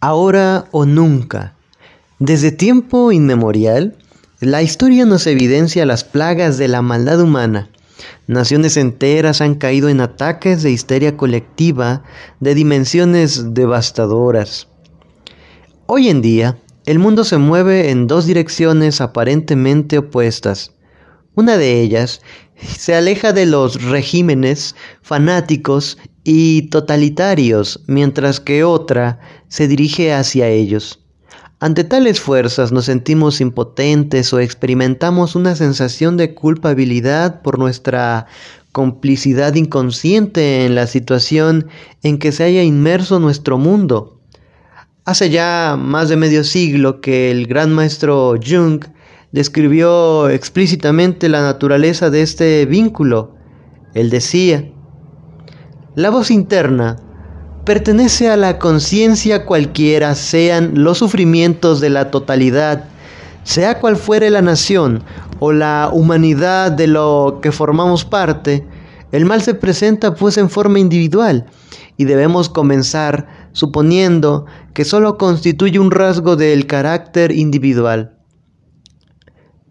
ahora o nunca. Desde tiempo inmemorial, la historia nos evidencia las plagas de la maldad humana. Naciones enteras han caído en ataques de histeria colectiva de dimensiones devastadoras. Hoy en día, el mundo se mueve en dos direcciones aparentemente opuestas. Una de ellas se aleja de los regímenes fanáticos y totalitarios, mientras que otra se dirige hacia ellos. Ante tales fuerzas nos sentimos impotentes o experimentamos una sensación de culpabilidad por nuestra complicidad inconsciente en la situación en que se haya inmerso nuestro mundo. Hace ya más de medio siglo que el gran maestro Jung describió explícitamente la naturaleza de este vínculo. Él decía, la voz interna pertenece a la conciencia cualquiera sean los sufrimientos de la totalidad, sea cual fuere la nación o la humanidad de lo que formamos parte, el mal se presenta pues en forma individual y debemos comenzar suponiendo que sólo constituye un rasgo del carácter individual.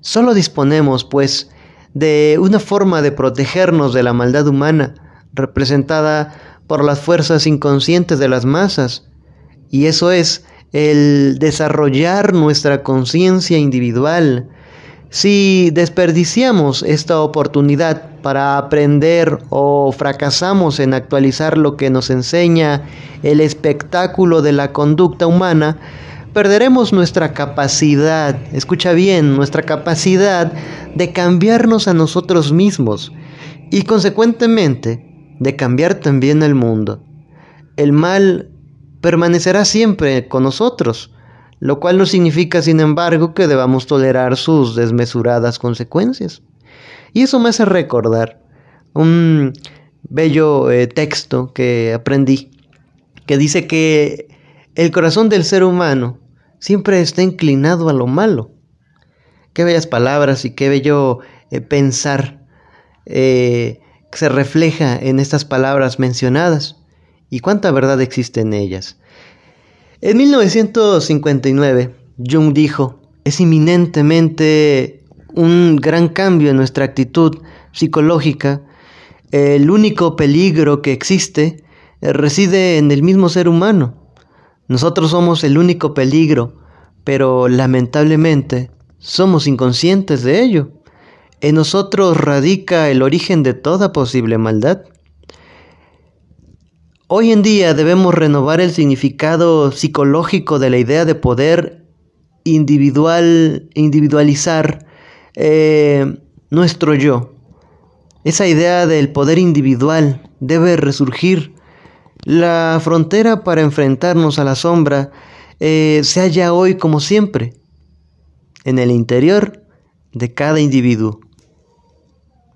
Solo disponemos pues de una forma de protegernos de la maldad humana, representada por las fuerzas inconscientes de las masas. Y eso es el desarrollar nuestra conciencia individual. Si desperdiciamos esta oportunidad para aprender o fracasamos en actualizar lo que nos enseña el espectáculo de la conducta humana, perderemos nuestra capacidad, escucha bien, nuestra capacidad de cambiarnos a nosotros mismos y consecuentemente de cambiar también el mundo. El mal permanecerá siempre con nosotros, lo cual no significa, sin embargo, que debamos tolerar sus desmesuradas consecuencias. Y eso me hace recordar un bello eh, texto que aprendí, que dice que el corazón del ser humano siempre está inclinado a lo malo. Qué bellas palabras y qué bello eh, pensar. Eh, se refleja en estas palabras mencionadas y cuánta verdad existe en ellas. En 1959, Jung dijo, es inminentemente un gran cambio en nuestra actitud psicológica. El único peligro que existe eh, reside en el mismo ser humano. Nosotros somos el único peligro, pero lamentablemente somos inconscientes de ello. En nosotros radica el origen de toda posible maldad. Hoy en día debemos renovar el significado psicológico de la idea de poder individual, individualizar eh, nuestro yo. Esa idea del poder individual debe resurgir. La frontera para enfrentarnos a la sombra eh, se halla hoy como siempre, en el interior de cada individuo.